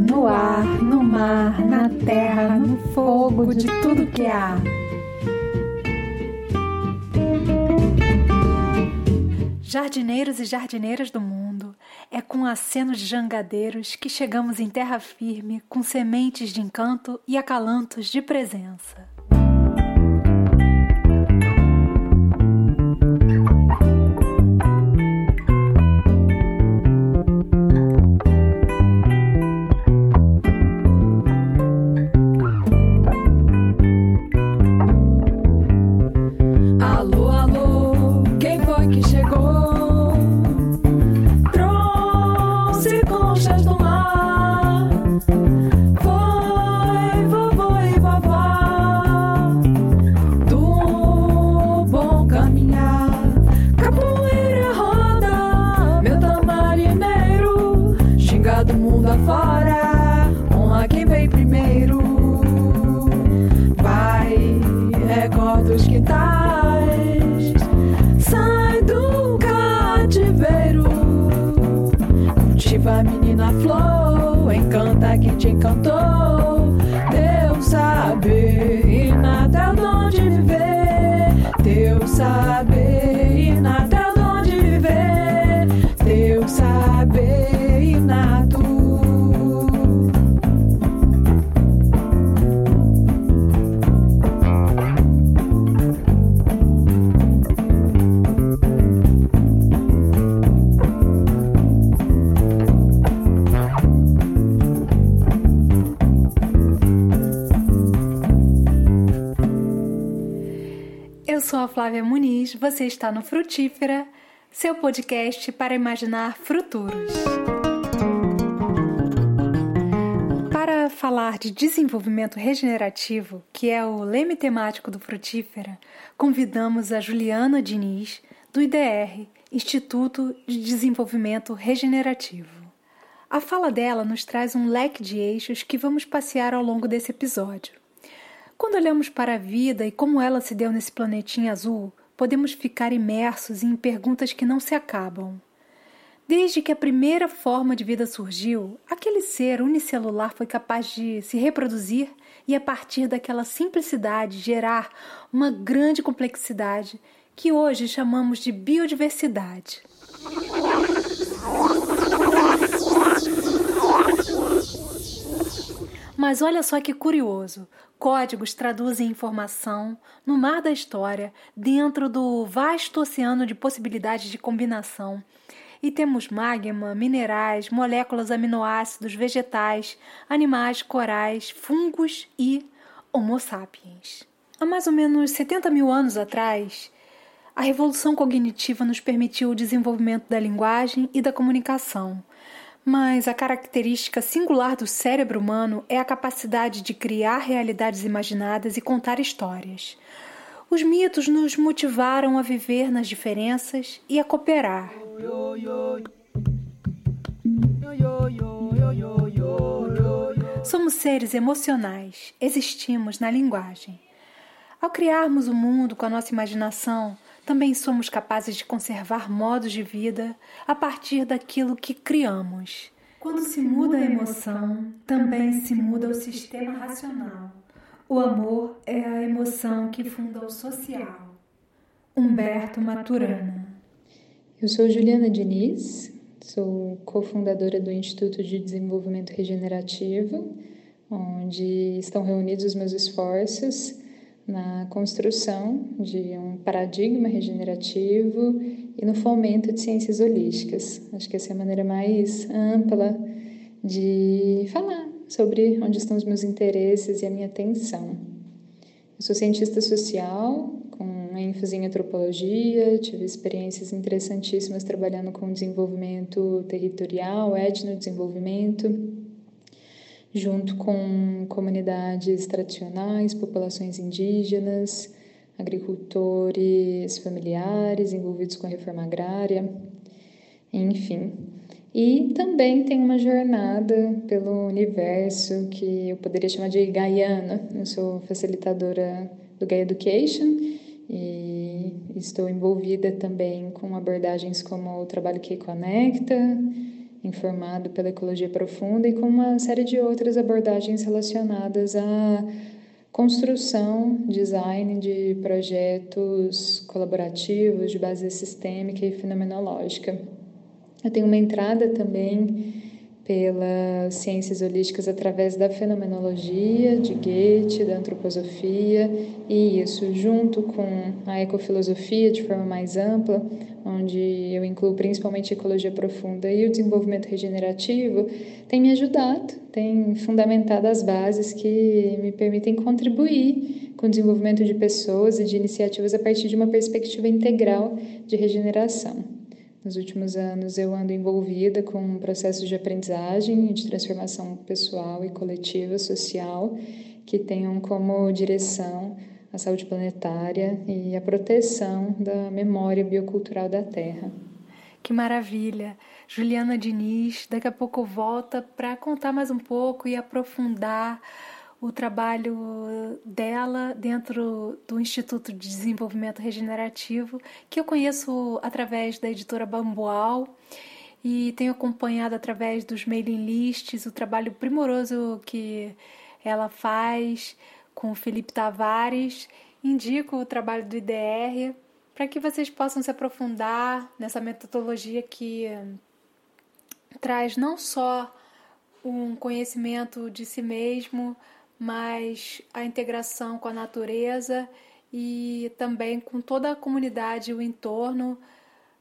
no ar, no mar, na terra, no fogo, de tudo que há. Jardineiros e jardineiras do mundo, é com aceno de jangadeiros que chegamos em terra firme com sementes de encanto e acalantos de presença. te encantou. Deus sabe, e nada é onde viver. Deus sabe. Flávia Muniz, você está no Frutífera, seu podcast para imaginar futuros. Para falar de desenvolvimento regenerativo, que é o leme temático do Frutífera, convidamos a Juliana Diniz, do IDR, Instituto de Desenvolvimento Regenerativo. A fala dela nos traz um leque de eixos que vamos passear ao longo desse episódio. Quando olhamos para a vida e como ela se deu nesse planetinha azul, podemos ficar imersos em perguntas que não se acabam. Desde que a primeira forma de vida surgiu, aquele ser unicelular foi capaz de se reproduzir e, a partir daquela simplicidade, gerar uma grande complexidade que hoje chamamos de biodiversidade. Mas olha só que curioso: códigos traduzem informação no mar da história, dentro do vasto oceano de possibilidades de combinação. E temos magma, minerais, moléculas aminoácidos, vegetais, animais, corais, fungos e Homo sapiens. Há mais ou menos 70 mil anos atrás, a revolução cognitiva nos permitiu o desenvolvimento da linguagem e da comunicação mas a característica singular do cérebro humano é a capacidade de criar realidades imaginadas e contar histórias. Os mitos nos motivaram a viver nas diferenças e a cooperar. Somos seres emocionais, existimos na linguagem. Ao criarmos o mundo com a nossa imaginação, também somos capazes de conservar modos de vida a partir daquilo que criamos. Quando se muda a emoção, também se muda o sistema racional. O amor é a emoção que funda o social. Humberto Maturana. Eu sou Juliana Diniz, sou cofundadora do Instituto de Desenvolvimento Regenerativo, onde estão reunidos os meus esforços na construção de um paradigma regenerativo e no fomento de ciências holísticas. Acho que essa é a maneira mais ampla de falar sobre onde estão os meus interesses e a minha atenção. Eu sou cientista social, com ênfase em antropologia, tive experiências interessantíssimas trabalhando com desenvolvimento territorial, etnodesenvolvimento junto com comunidades tradicionais, populações indígenas, agricultores familiares envolvidos com a reforma agrária, enfim. E também tem uma jornada pelo universo que eu poderia chamar de Gaiana. Eu sou facilitadora do Gaia Education e estou envolvida também com abordagens como o trabalho que conecta, informado pela ecologia profunda e com uma série de outras abordagens relacionadas à construção, design de projetos colaborativos de base sistêmica e fenomenológica. Eu tenho uma entrada também pelas ciências holísticas através da fenomenologia de Goethe, da antroposofia, e isso junto com a ecofilosofia de forma mais ampla, onde eu incluo principalmente ecologia profunda e o desenvolvimento regenerativo, tem me ajudado, tem fundamentado as bases que me permitem contribuir com o desenvolvimento de pessoas e de iniciativas a partir de uma perspectiva integral de regeneração. Nos últimos anos eu ando envolvida com processos de aprendizagem e de transformação pessoal e coletiva, social, que tenham como direção a saúde planetária e a proteção da memória biocultural da Terra. Que maravilha! Juliana Diniz, daqui a pouco volta para contar mais um pouco e aprofundar o trabalho dela dentro do Instituto de Desenvolvimento Regenerativo, que eu conheço através da editora Bambual e tenho acompanhado através dos mailing lists o trabalho primoroso que ela faz com o Felipe Tavares. Indico o trabalho do IDR para que vocês possam se aprofundar nessa metodologia que traz não só um conhecimento de si mesmo, mas a integração com a natureza e também com toda a comunidade e o entorno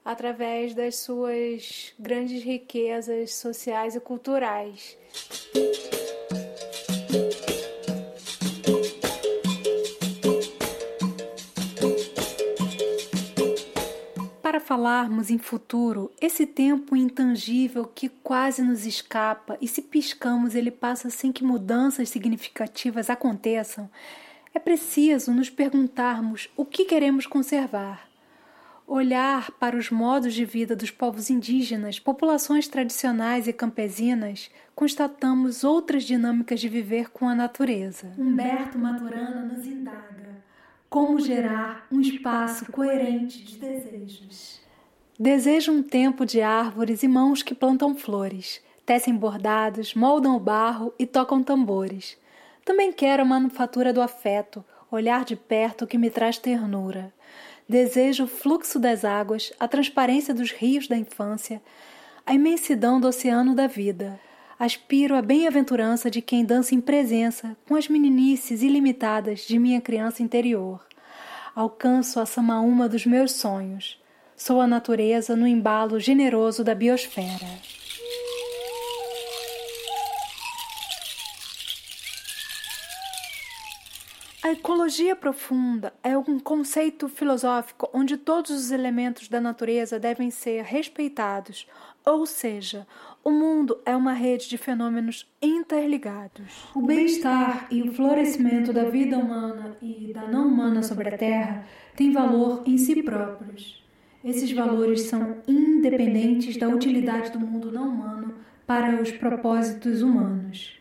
através das suas grandes riquezas sociais e culturais. Falarmos em futuro, esse tempo intangível que quase nos escapa e se piscamos ele passa sem que mudanças significativas aconteçam, é preciso nos perguntarmos o que queremos conservar. Olhar para os modos de vida dos povos indígenas, populações tradicionais e campesinas, constatamos outras dinâmicas de viver com a natureza. Humberto Maturana nos indaga como gerar um espaço coerente de desejos. Desejo um tempo de árvores e mãos que plantam flores, tecem bordados, moldam o barro e tocam tambores. Também quero a manufatura do afeto, olhar de perto que me traz ternura. Desejo o fluxo das águas, a transparência dos rios da infância, a imensidão do oceano da vida. Aspiro a bem-aventurança de quem dança em presença com as meninices ilimitadas de minha criança interior. Alcanço a samaúma dos meus sonhos. Sou a natureza no embalo generoso da biosfera. A ecologia profunda é um conceito filosófico onde todos os elementos da natureza devem ser respeitados, ou seja, o mundo é uma rede de fenômenos interligados. O bem-estar e o florescimento da vida humana e da não humana sobre a Terra têm valor em si próprios. Esses valores são independentes da utilidade do mundo não humano para os propósitos humanos.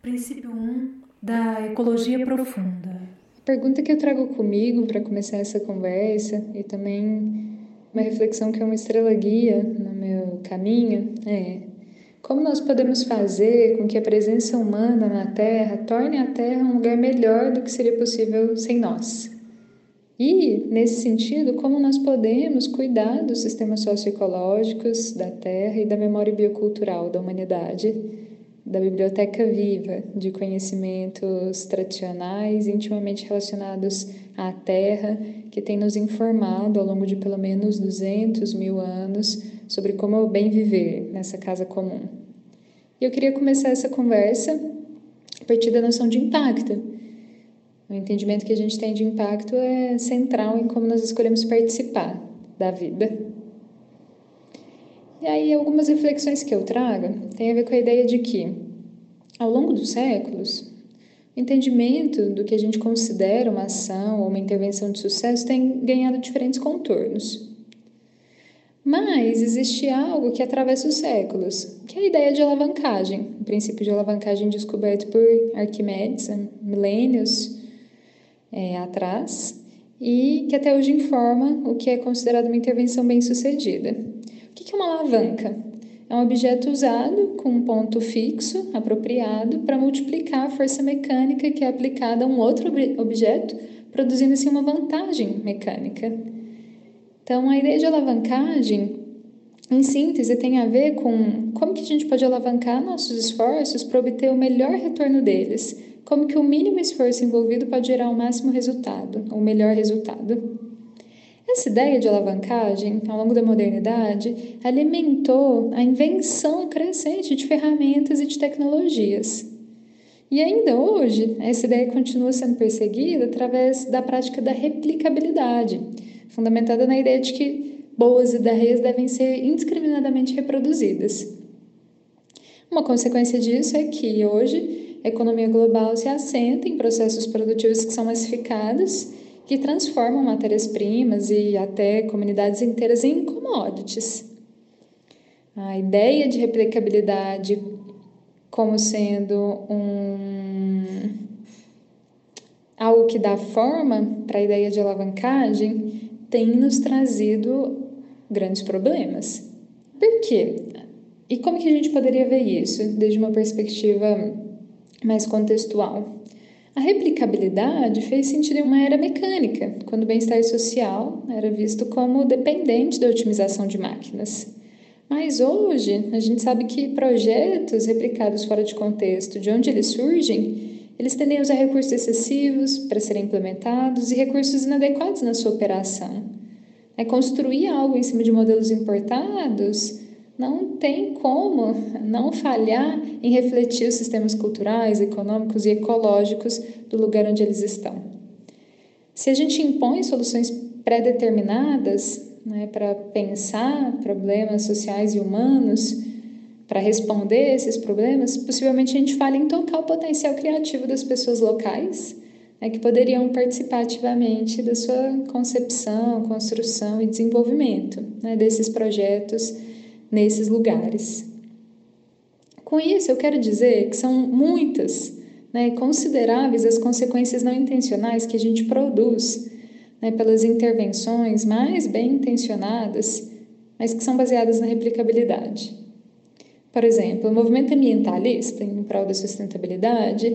Princípio 1 da ecologia profunda. A pergunta que eu trago comigo para começar essa conversa e também uma reflexão que é uma estrela guia no meu caminho é como nós podemos fazer com que a presença humana na Terra torne a Terra um lugar melhor do que seria possível sem nós? E, nesse sentido, como nós podemos cuidar dos sistemas socioecológicos da Terra e da memória biocultural da humanidade, da biblioteca viva de conhecimentos tradicionais intimamente relacionados à Terra, que tem nos informado ao longo de pelo menos 200 mil anos sobre como bem viver nessa casa comum. E eu queria começar essa conversa a partir da noção de impacto. O entendimento que a gente tem de impacto é central em como nós escolhemos participar da vida. E aí, algumas reflexões que eu trago têm a ver com a ideia de que, ao longo dos séculos, entendimento do que a gente considera uma ação ou uma intervenção de sucesso tem ganhado diferentes contornos. Mas existe algo que atravessa os séculos, que é a ideia de alavancagem, o princípio de alavancagem descoberto por Arquimedes há milênios é, atrás e que até hoje informa o que é considerado uma intervenção bem-sucedida. O que é uma alavanca? É um objeto usado com um ponto fixo, apropriado, para multiplicar a força mecânica que é aplicada a um outro ob objeto, produzindo assim uma vantagem mecânica. Então, a ideia de alavancagem, em síntese, tem a ver com como que a gente pode alavancar nossos esforços para obter o melhor retorno deles, como que o mínimo esforço envolvido pode gerar o máximo resultado, o melhor resultado. Essa ideia de alavancagem, ao longo da modernidade, alimentou a invenção crescente de ferramentas e de tecnologias. E ainda hoje, essa ideia continua sendo perseguida através da prática da replicabilidade, fundamentada na ideia de que boas ideias devem ser indiscriminadamente reproduzidas. Uma consequência disso é que hoje a economia global se assenta em processos produtivos que são massificados que transformam matérias-primas e até comunidades inteiras em commodities. A ideia de replicabilidade como sendo um algo que dá forma para a ideia de alavancagem tem nos trazido grandes problemas. Por quê? E como que a gente poderia ver isso desde uma perspectiva mais contextual? A replicabilidade fez sentido em uma era mecânica, quando o bem-estar social era visto como dependente da otimização de máquinas. Mas hoje, a gente sabe que projetos replicados fora de contexto, de onde eles surgem, eles tendem a usar recursos excessivos para serem implementados e recursos inadequados na sua operação. É construir algo em cima de modelos importados não tem como não falhar em refletir os sistemas culturais, econômicos e ecológicos do lugar onde eles estão. Se a gente impõe soluções pré-determinadas né, para pensar problemas sociais e humanos, para responder esses problemas, possivelmente a gente falha em tocar o potencial criativo das pessoas locais, né, que poderiam participar ativamente da sua concepção, construção e desenvolvimento né, desses projetos nesses lugares. Com isso, eu quero dizer que são muitas, né, consideráveis as consequências não intencionais que a gente produz né, pelas intervenções mais bem intencionadas, mas que são baseadas na replicabilidade. Por exemplo, o movimento ambientalista em prol da sustentabilidade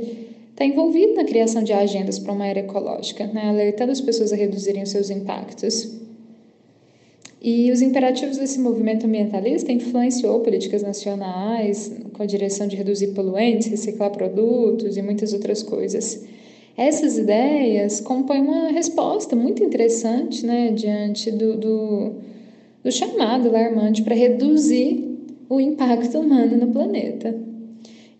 está envolvido na criação de agendas para uma era ecológica, né, alertando as pessoas a reduzirem os seus impactos e os imperativos desse movimento ambientalista influenciou políticas nacionais com a direção de reduzir poluentes, reciclar produtos e muitas outras coisas. Essas ideias compõem uma resposta muito interessante né, diante do, do, do chamado alarmante para reduzir o impacto humano no planeta.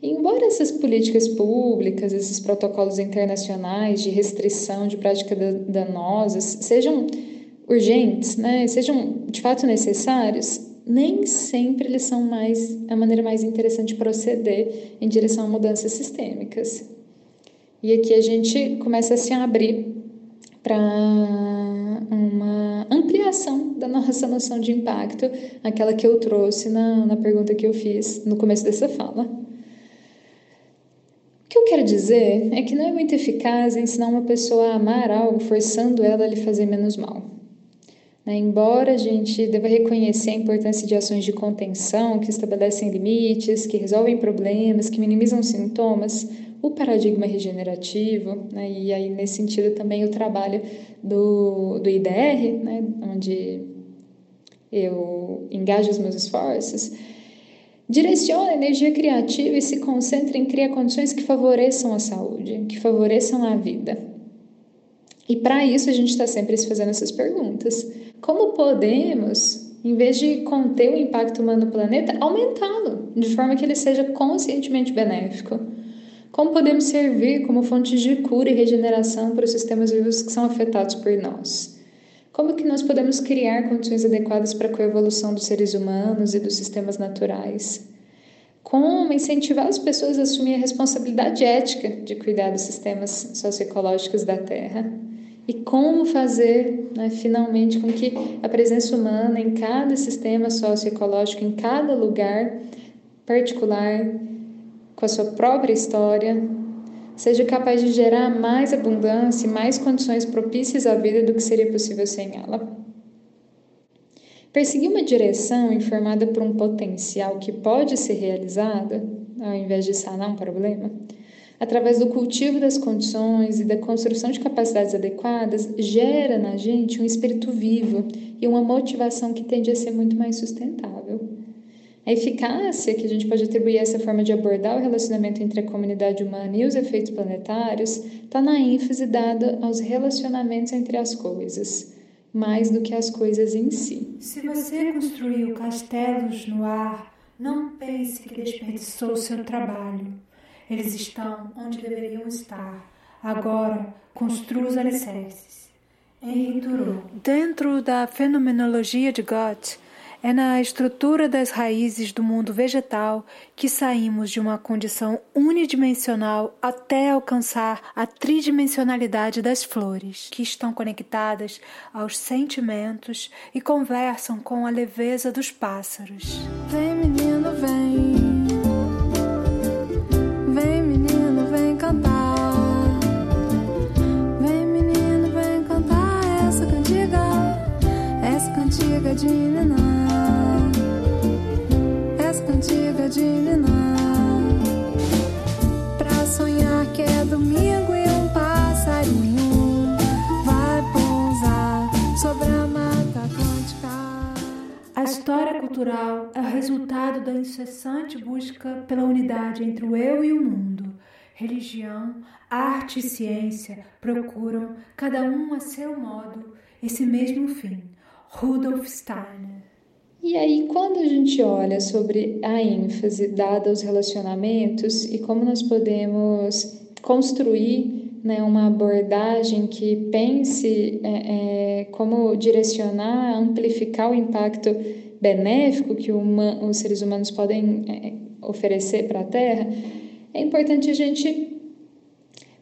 E embora essas políticas públicas, esses protocolos internacionais de restrição de práticas danosas sejam urgentes, né, sejam de fato necessários, nem sempre eles são mais a maneira mais interessante de proceder em direção a mudanças sistêmicas. E aqui a gente começa a se abrir para uma ampliação da nossa noção de impacto, aquela que eu trouxe na, na pergunta que eu fiz no começo dessa fala. O que eu quero dizer é que não é muito eficaz ensinar uma pessoa a amar algo forçando ela a lhe fazer menos mal. Né? Embora a gente deva reconhecer a importância de ações de contenção que estabelecem limites, que resolvem problemas, que minimizam sintomas, o paradigma regenerativo, né? e aí nesse sentido também o trabalho do, do IDR, né? onde eu engajo os meus esforços, direciona a energia criativa e se concentra em criar condições que favoreçam a saúde, que favoreçam a vida. E para isso a gente está sempre se fazendo essas perguntas. Como podemos, em vez de conter o impacto humano no planeta, aumentá-lo, de forma que ele seja conscientemente benéfico? Como podemos servir como fonte de cura e regeneração para os sistemas vivos que são afetados por nós? Como que nós podemos criar condições adequadas para a coevolução dos seres humanos e dos sistemas naturais? Como incentivar as pessoas a assumir a responsabilidade ética de cuidar dos sistemas socioecológicos da Terra? E como fazer, né, finalmente, com que a presença humana em cada sistema socioecológico, em cada lugar particular, com a sua própria história, seja capaz de gerar mais abundância e mais condições propícias à vida do que seria possível sem ela. Perseguir uma direção informada por um potencial que pode ser realizado, ao invés de sanar um problema, através do cultivo das condições e da construção de capacidades adequadas, gera na gente um espírito vivo e uma motivação que tende a ser muito mais sustentável. A eficácia que a gente pode atribuir a essa forma de abordar o relacionamento entre a comunidade humana e os efeitos planetários está na ênfase dada aos relacionamentos entre as coisas, mais do que as coisas em si. Se você construiu castelos no ar, não pense que desperdiçou seu trabalho. Eles estão onde deveriam estar. Agora, construa os alicerces. Henri Thoreau. Dentro da fenomenologia de Goethe, é na estrutura das raízes do mundo vegetal que saímos de uma condição unidimensional até alcançar a tridimensionalidade das flores, que estão conectadas aos sentimentos e conversam com a leveza dos pássaros. Vem, cantiga de Niná cantiga de ninar Pra sonhar que é domingo e um passarinho Vai pousar sobre a mata atlântica. A história cultural é o resultado da incessante busca pela unidade entre o eu e o mundo. Religião, arte e ciência procuram, cada um a seu modo, esse mesmo fim. Rudolf Steiner e aí, quando a gente olha sobre a ênfase dada aos relacionamentos e como nós podemos construir né, uma abordagem que pense é, é, como direcionar, amplificar o impacto benéfico que uma, os seres humanos podem é, oferecer para a Terra, é importante a gente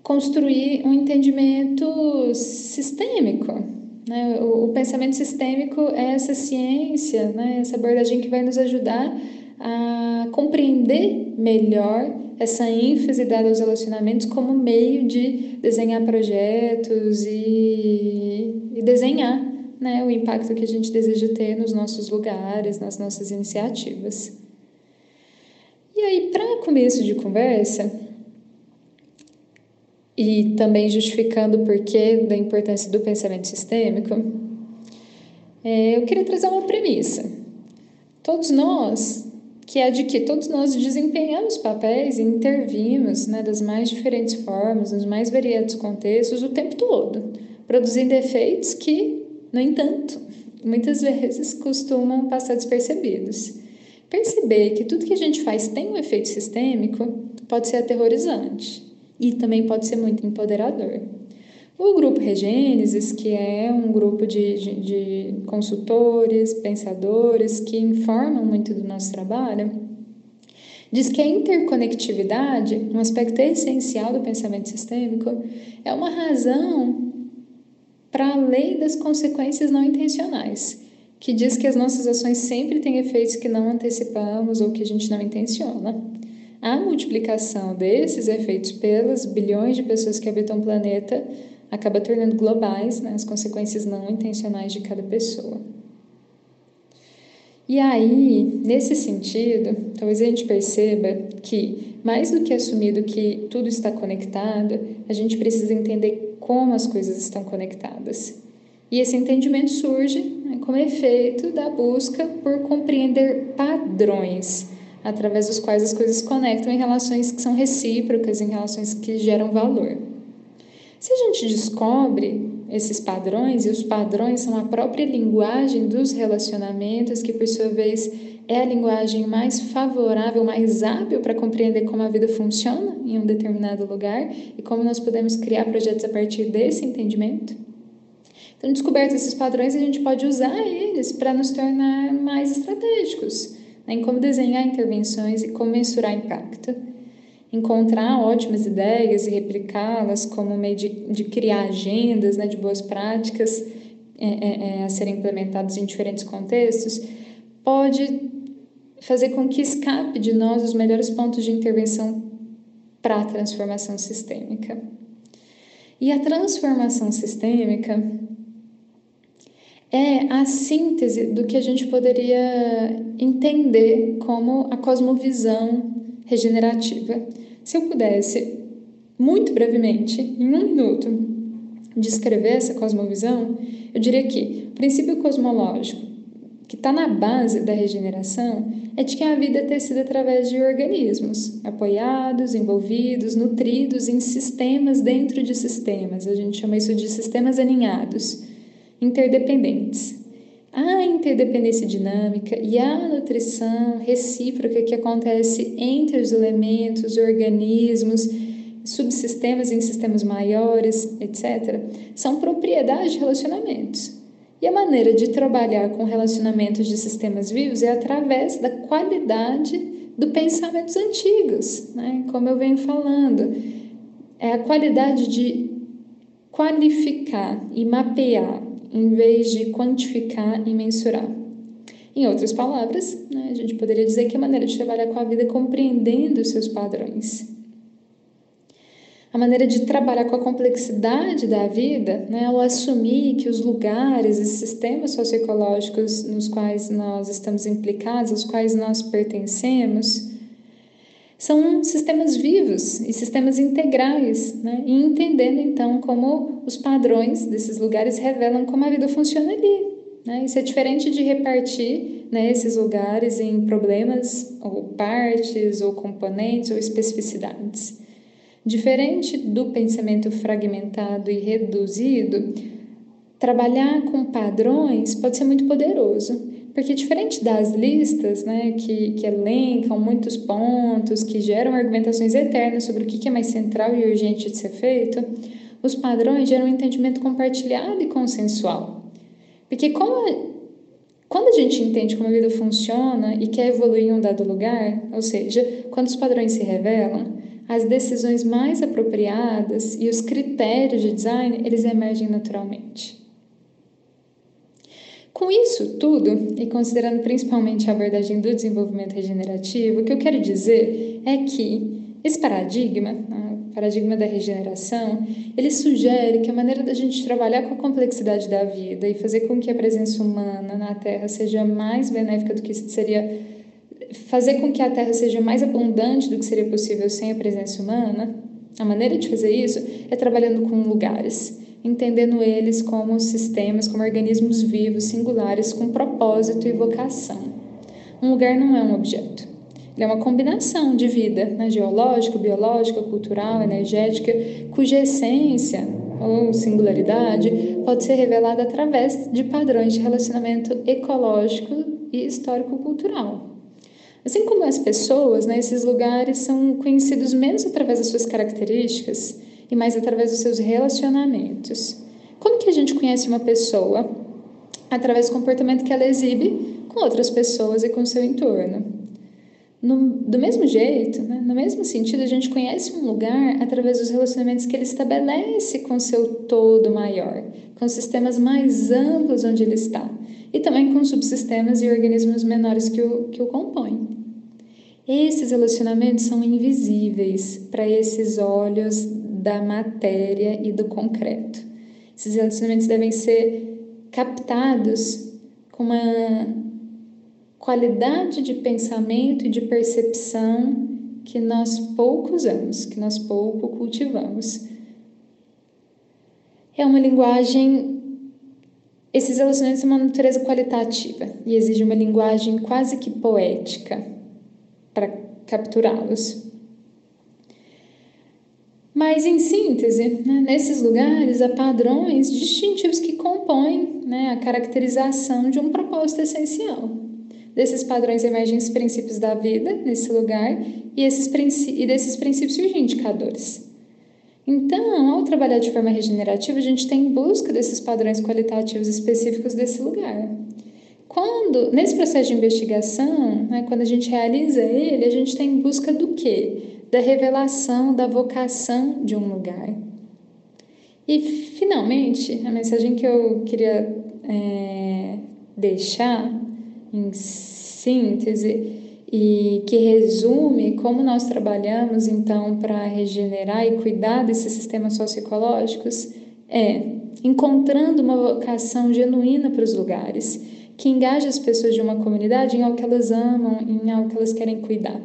construir um entendimento sistêmico né? O, o, pensamento sistêmico é essa ciência, né? essa abordagem que vai nos ajudar a compreender melhor essa ênfase dada aos relacionamentos como meio de desenhar projetos e, e desenhar né, o impacto que a gente deseja ter nos nossos lugares, nas nossas iniciativas. E aí, para começo de conversa, e também justificando o porquê da importância do pensamento sistêmico, é, eu queria trazer uma premissa. Todos nós, que é de que todos nós desempenhamos papéis e intervimos né, das mais diferentes formas, nos mais variados contextos, o tempo todo, produzindo efeitos que, no entanto, muitas vezes costumam passar despercebidos. Perceber que tudo que a gente faz tem um efeito sistêmico pode ser aterrorizante e também pode ser muito empoderador. O grupo Regênesis, que é um grupo de, de, de, consultores, pensadores que informam muito do nosso trabalho, diz que a interconectividade, um aspecto essencial do pensamento sistêmico, é uma razão para a lei das consequências não intencionais, que diz que as nossas ações sempre têm efeitos que não antecipamos ou que a gente não intenciona. A multiplicação desses efeitos pelas bilhões de pessoas que habitam o planeta acaba tornando globais né, as consequências não intencionais de cada pessoa. E aí, nesse sentido, talvez a gente perceba que, mais do que assumido que tudo está conectado, a gente precisa entender como as coisas estão conectadas. E esse entendimento surge né, como efeito da busca por compreender padrões através dos quais as coisas conectam em relações que são recíprocas, em relações que geram valor. Se a gente descobre esses padrões, e os padrões são a própria linguagem dos relacionamentos, que por sua vez é a linguagem mais favorável, mais hábil para compreender como a vida funciona em um determinado lugar e como nós podemos criar projetos a partir desse entendimento. Então, descobertos esses padrões, a gente pode usar eles para nos tornar mais estratégicos em como desenhar intervenções e como mensurar impacto. Encontrar ótimas ideias e replicá-las como meio de, de criar agendas né, de boas práticas é, é, é, a serem implementadas em diferentes contextos, pode fazer com que escape de nós os melhores pontos de intervenção para a transformação sistêmica. E a transformação sistêmica é a síntese do que a gente poderia entender como a cosmovisão regenerativa. Se eu pudesse, muito brevemente, em um minuto, descrever essa cosmovisão, eu diria que o princípio cosmológico que está na base da regeneração é de que a vida é tecida através de organismos, apoiados, envolvidos, nutridos em sistemas dentro de sistemas. A gente chama isso de sistemas aninhados, interdependentes. A interdependência dinâmica e a nutrição recíproca que acontece entre os elementos, organismos, subsistemas em sistemas maiores, etc., são propriedades de relacionamentos. E a maneira de trabalhar com relacionamentos de sistemas vivos é através da qualidade do pensamentos antigos, né? como eu venho falando. É a qualidade de qualificar e mapear, em vez de quantificar e mensurar. Em outras palavras, né, a gente poderia dizer que a maneira de trabalhar com a vida é compreendendo os seus padrões a maneira de trabalhar com a complexidade da vida, né, ao assumir que os lugares e sistemas socioecológicos nos quais nós estamos implicados, aos quais nós pertencemos, são sistemas vivos e sistemas integrais, né, e entendendo então como os padrões desses lugares revelam como a vida funciona ali. Né? Isso é diferente de repartir né, esses lugares em problemas, ou partes, ou componentes, ou especificidades. Diferente do pensamento fragmentado e reduzido, trabalhar com padrões pode ser muito poderoso, porque diferente das listas, né, que, que elencam muitos pontos, que geram argumentações eternas sobre o que é mais central e urgente de ser feito, os padrões geram um entendimento compartilhado e consensual. Porque como quando a gente entende como a vida funciona e quer evoluir em um dado lugar, ou seja, quando os padrões se revelam, as decisões mais apropriadas e os critérios de design, eles emergem naturalmente. Com isso tudo, e considerando principalmente a abordagem do desenvolvimento regenerativo, o que eu quero dizer é que esse paradigma, o paradigma da regeneração, ele sugere que a maneira da gente trabalhar com a complexidade da vida e fazer com que a presença humana na Terra seja mais benéfica do que seria fazer com que a Terra seja mais abundante do que seria possível sem a presença humana, a maneira de fazer isso é trabalhando com lugares, entendendo eles como sistemas, como organismos vivos, singulares, com propósito e vocação. Um lugar não é um objeto. Ele é uma combinação de vida né, geológica, biológica, cultural, energética, cuja essência ou singularidade pode ser revelada através de padrões de relacionamento ecológico e histórico-cultural. Assim como as pessoas, né, esses lugares são conhecidos menos através das suas características e mais através dos seus relacionamentos. Como que a gente conhece uma pessoa? Através do comportamento que ela exibe com outras pessoas e com seu entorno. No, do mesmo jeito, né, no mesmo sentido, a gente conhece um lugar através dos relacionamentos que ele estabelece com seu todo maior, com sistemas mais amplos onde ele está, e também com subsistemas e organismos menores que o, que o compõem. Esses relacionamentos são invisíveis para esses olhos da matéria e do concreto. Esses relacionamentos devem ser captados com uma qualidade de pensamento e de percepção que nós pouco usamos, que nós pouco cultivamos. É uma linguagem. Esses relacionamentos são uma natureza qualitativa e exige uma linguagem quase que poética para capturá-los. Mas, em síntese, né, nesses lugares há padrões distintivos que compõem né, a caracterização de um propósito essencial. Desses padrões emergem os princípios da vida nesse lugar e, esses e desses princípios surgem indicadores. Então, ao trabalhar de forma regenerativa, a gente tem em busca desses padrões qualitativos específicos desse lugar. Quando, nesse processo de investigação, né, quando a gente realiza ele, a gente está em busca do quê? Da revelação da vocação de um lugar. E, finalmente, a mensagem que eu queria é, deixar em síntese e que resume como nós trabalhamos então para regenerar e cuidar desses sistemas socioecológicos é encontrando uma vocação genuína para os lugares, que engaja as pessoas de uma comunidade em algo que elas amam, em algo que elas querem cuidar.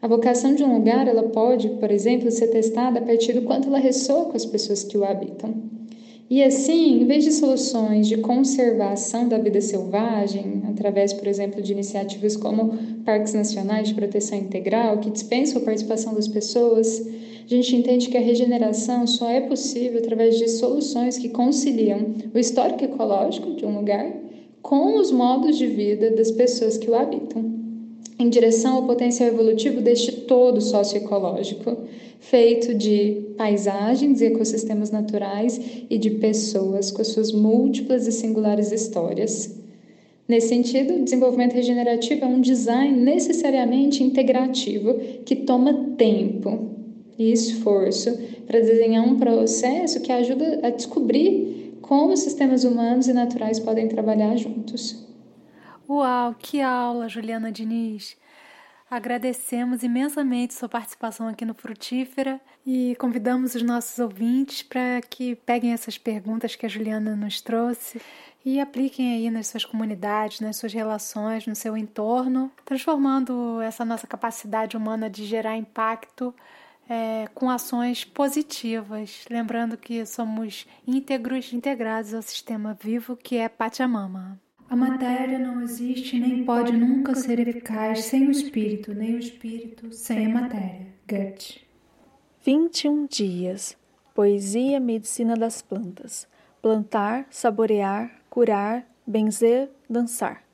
A vocação de um lugar, ela pode, por exemplo, ser testada a partir do quanto ela ressoa com as pessoas que o habitam. E assim, em vez de soluções de conservação da vida selvagem, através, por exemplo, de iniciativas como parques nacionais de proteção integral, que dispensam a participação das pessoas, a gente entende que a regeneração só é possível através de soluções que conciliam o histórico ecológico de um lugar com os modos de vida das pessoas que o habitam, em direção ao potencial evolutivo deste todo socioecológico, feito de paisagens e ecossistemas naturais e de pessoas com as suas múltiplas e singulares histórias. Nesse sentido, o desenvolvimento regenerativo é um design necessariamente integrativo que toma tempo e esforço para desenhar um processo que ajuda a descobrir como os sistemas humanos e naturais podem trabalhar juntos. Uau, que aula, Juliana Diniz! Agradecemos imensamente sua participação aqui no Frutífera e convidamos os nossos ouvintes para que peguem essas perguntas que a Juliana nos trouxe e apliquem aí nas suas comunidades, nas suas relações, no seu entorno, transformando essa nossa capacidade humana de gerar impacto é, com ações positivas, lembrando que somos íntegros, integrados ao sistema vivo que é Pachamama. A matéria não existe nem pode nunca ser eficaz sem o espírito, nem o espírito sem a matéria. Goethe. 21 dias. Poesia Medicina das Plantas. Plantar, saborear, curar, benzer, dançar.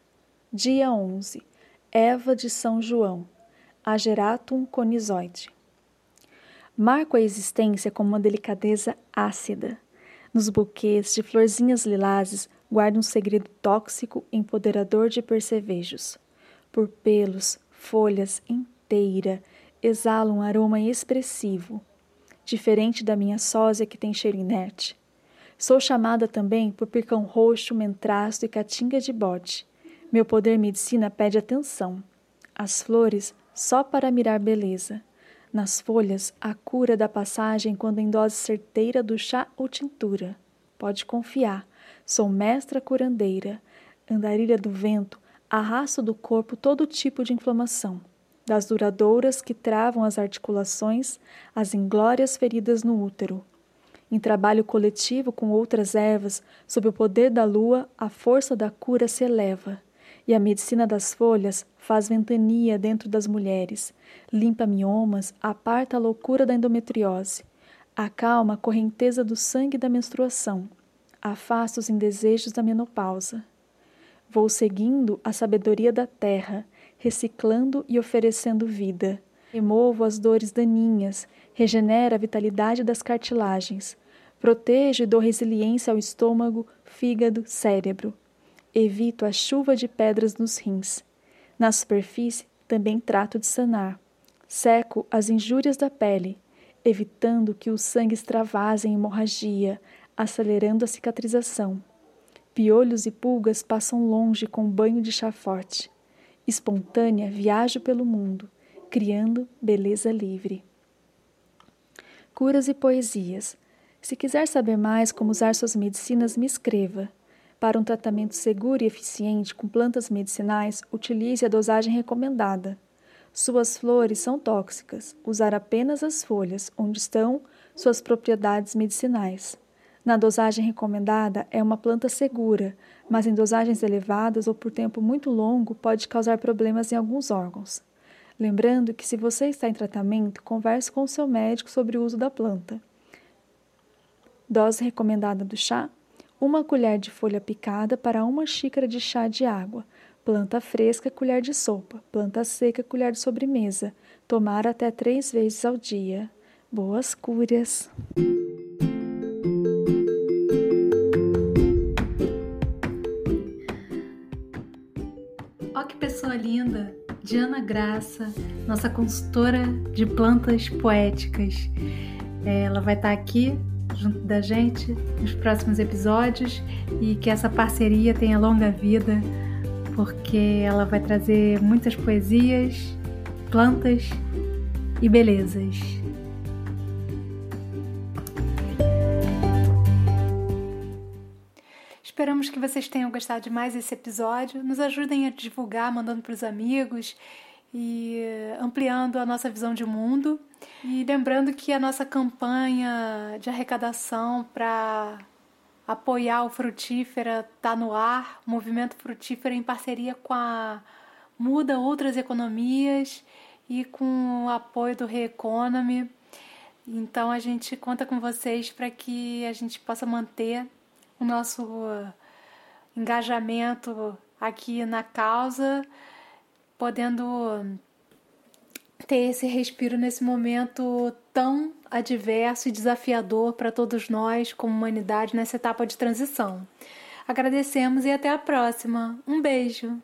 Dia 11. Eva de São João. Ageratum conizoide. Marco a existência com uma delicadeza ácida. Nos buquês de florzinhas lilazes guarda um segredo tóxico empoderador de percevejos. Por pelos, folhas inteira, exala um aroma expressivo, diferente da minha sósia que tem cheiro inerte. Sou chamada também por picão roxo, mentrasto e catinga de bode. Meu poder medicina pede atenção. As flores só para mirar beleza. Nas folhas, a cura da passagem quando em dose certeira do chá ou tintura. Pode confiar, sou mestra curandeira. Andarilha do vento, arrasto do corpo todo tipo de inflamação, das duradouras que travam as articulações, às inglórias feridas no útero. Em trabalho coletivo com outras ervas, sob o poder da lua, a força da cura se eleva e a medicina das folhas faz ventania dentro das mulheres, limpa miomas, aparta a loucura da endometriose, acalma a correnteza do sangue da menstruação, afasta os indesejos da menopausa. Vou seguindo a sabedoria da terra, reciclando e oferecendo vida. Removo as dores daninhas, regenera a vitalidade das cartilagens, protejo e dou resiliência ao estômago, fígado, cérebro evito a chuva de pedras nos rins. Na superfície, também trato de sanar. Seco as injúrias da pele, evitando que o sangue extravase em hemorragia, acelerando a cicatrização. Piolhos e pulgas passam longe com banho de chá forte. Espontânea, viajo pelo mundo, criando beleza livre. Curas e poesias. Se quiser saber mais como usar suas medicinas, me escreva. Para um tratamento seguro e eficiente com plantas medicinais, utilize a dosagem recomendada. Suas flores são tóxicas. Usar apenas as folhas, onde estão suas propriedades medicinais. Na dosagem recomendada é uma planta segura, mas em dosagens elevadas ou por tempo muito longo pode causar problemas em alguns órgãos. Lembrando que, se você está em tratamento, converse com o seu médico sobre o uso da planta. Dose recomendada do chá: uma colher de folha picada para uma xícara de chá de água, planta fresca, colher de sopa, planta seca, colher de sobremesa. Tomar até três vezes ao dia. Boas curas! Pessoa linda! Diana Graça, nossa consultora de plantas poéticas. Ela vai estar aqui junto da gente nos próximos episódios e que essa parceria tenha longa vida, porque ela vai trazer muitas poesias, plantas e belezas. Esperamos que vocês tenham gostado de mais esse episódio. Nos ajudem a divulgar, mandando para os amigos e ampliando a nossa visão de mundo. E lembrando que a nossa campanha de arrecadação para apoiar o Frutífera está no ar, Movimento Frutífera em parceria com a Muda Outras Economias e com o apoio do Reeconomy. Então a gente conta com vocês para que a gente possa manter o nosso engajamento aqui na causa, podendo ter esse respiro nesse momento tão adverso e desafiador para todos nós, como humanidade, nessa etapa de transição. Agradecemos e até a próxima. Um beijo!